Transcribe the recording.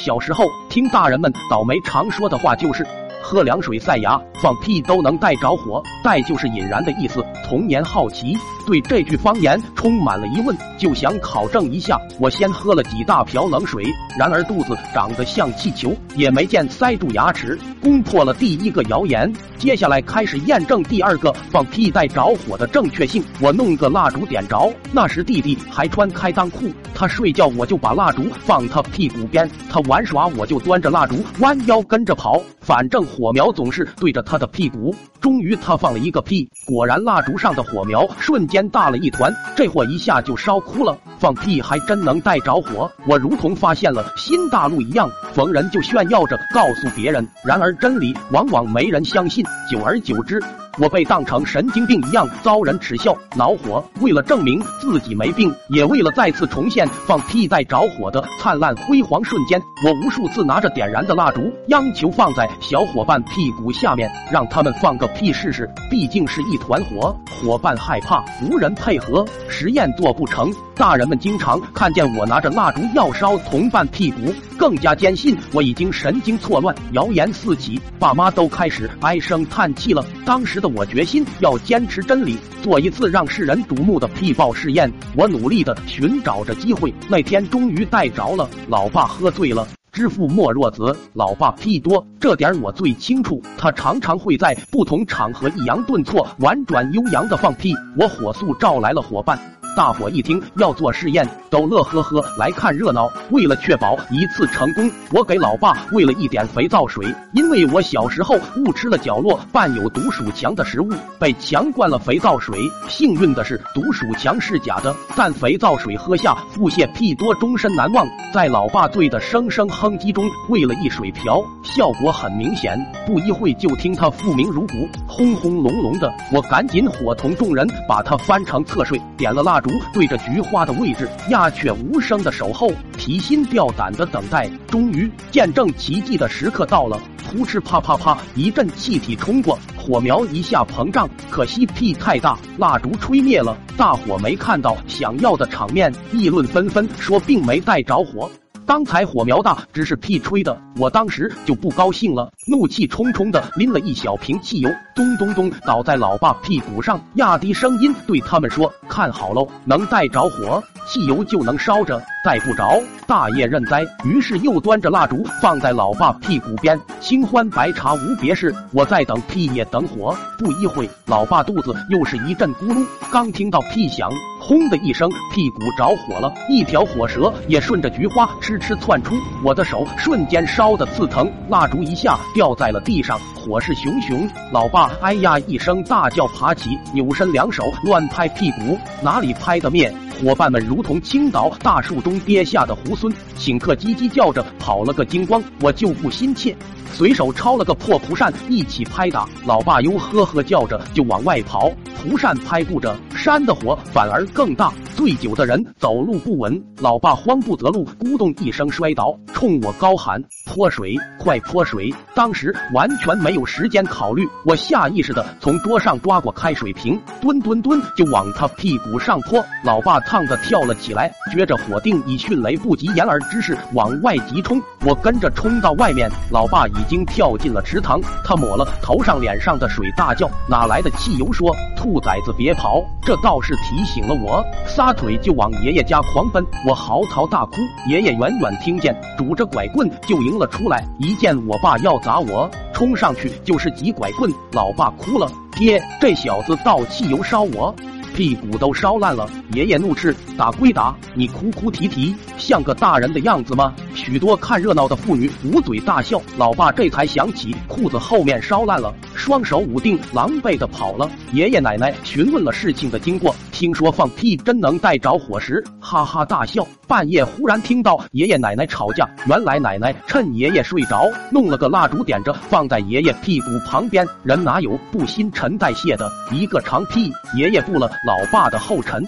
小时候听大人们倒霉常说的话就是。喝凉水塞牙，放屁都能带着火，带就是引燃的意思。童年好奇，对这句方言充满了疑问，就想考证一下。我先喝了几大瓢冷水，然而肚子长得像气球，也没见塞住牙齿，攻破了第一个谣言。接下来开始验证第二个放屁带着火的正确性。我弄个蜡烛点着，那时弟弟还穿开裆裤，他睡觉我就把蜡烛放他屁股边，他玩耍我就端着蜡烛弯腰跟着跑，反正。火苗总是对着他他的屁股，终于他放了一个屁，果然蜡烛上的火苗瞬间大了一团，这货一下就烧哭了。放屁还真能带着火，我如同发现了新大陆一样，逢人就炫耀着告诉别人。然而真理往往没人相信，久而久之。我被当成神经病一样遭人耻笑，恼火。为了证明自己没病，也为了再次重现放屁带着火的灿烂辉煌瞬间，我无数次拿着点燃的蜡烛，央求放在小伙伴屁股下面，让他们放个屁试试。毕竟是一团火，伙伴害怕，无人配合，实验做不成。大人们经常看见我拿着蜡烛要烧同伴屁股，更加坚信我已经神经错乱，谣言四起，爸妈都开始唉声叹气了。当时的我决心要坚持真理，做一次让世人瞩目的屁爆试验。我努力的寻找着机会，那天终于带着了。老爸喝醉了，知父莫若子。老爸屁多，这点我最清楚。他常常会在不同场合抑扬顿挫、婉转悠扬的放屁。我火速召来了伙伴。大伙一听要做试验，都乐呵呵来看热闹。为了确保一次成功，我给老爸喂了一点肥皂水，因为我小时候误吃了角落伴有毒鼠强的食物，被强灌了肥皂水。幸运的是，毒鼠强是假的，但肥皂水喝下腹泻屁多，终身难忘。在老爸醉得声声哼唧中喂了一水瓢，效果很明显。不一会就听他复明如鼓，轰轰隆隆的。我赶紧伙同众人把他翻成侧睡，点了蜡。烛对着菊花的位置，鸦雀无声的守候，提心吊胆的等待。终于，见证奇迹的时刻到了！噗嗤啪啪啪，一阵气体冲过，火苗一下膨胀。可惜屁太大，蜡烛吹灭了。大伙没看到想要的场面，议论纷纷，说并没带着火。刚才火苗大，只是屁吹的。我当时就不高兴了，怒气冲冲的拎了一小瓶汽油，咚咚咚倒在老爸屁股上，压低声音对他们说：“看好喽，能带着火，汽油就能烧着；带不着，大爷认栽。”于是又端着蜡烛放在老爸屁股边，清欢白茶无别事。我在等屁也等火。不一会，老爸肚子又是一阵咕噜，刚听到屁响。轰的一声，屁股着火了，一条火蛇也顺着菊花哧哧窜出，我的手瞬间烧得刺疼，蜡烛一下掉在了地上，火势熊熊。老爸哎呀一声大叫，爬起，扭身两手乱拍屁股，哪里拍得灭？伙伴们如同倾倒大树中跌下的猢狲，顷刻叽叽叫着跑了个精光。我就不心切，随手抄了个破蒲扇一起拍打。老爸又呵呵叫着就往外跑，蒲扇拍不着，扇的火反而更大。醉酒的人走路不稳，老爸慌不择路，咕咚一声摔倒，冲我高喊：“泼水，快泼水！”当时完全没有时间考虑，我下意识的从桌上抓过开水瓶，蹲蹲蹲就往他屁股上泼。老爸。烫的跳了起来，撅着火腚以迅雷不及掩耳之势往外急冲。我跟着冲到外面，老爸已经跳进了池塘。他抹了头上脸上的水，大叫：“哪来的汽油？”说：“兔崽子别跑！”这倒是提醒了我，撒撒腿就往爷爷家狂奔。我嚎啕大哭，爷爷远远听见，拄着拐棍就迎了出来。一见我爸要砸我，冲上去就是几拐棍。老爸哭了：“爹，这小子倒汽油烧我！”屁股都烧烂了，爷爷怒斥：“打归打，你哭哭啼啼，像个大人的样子吗？”许多看热闹的妇女捂嘴大笑。老爸这才想起裤子后面烧烂了，双手捂腚，狼狈的跑了。爷爷奶奶询问了事情的经过，听说放屁真能带着火时，哈哈大笑。半夜忽然听到爷爷奶奶吵架，原来奶奶趁爷爷睡着，弄了个蜡烛点着，放在爷爷屁股旁边。人哪有不新陈代谢的？一个长屁，爷爷步了老爸的后尘。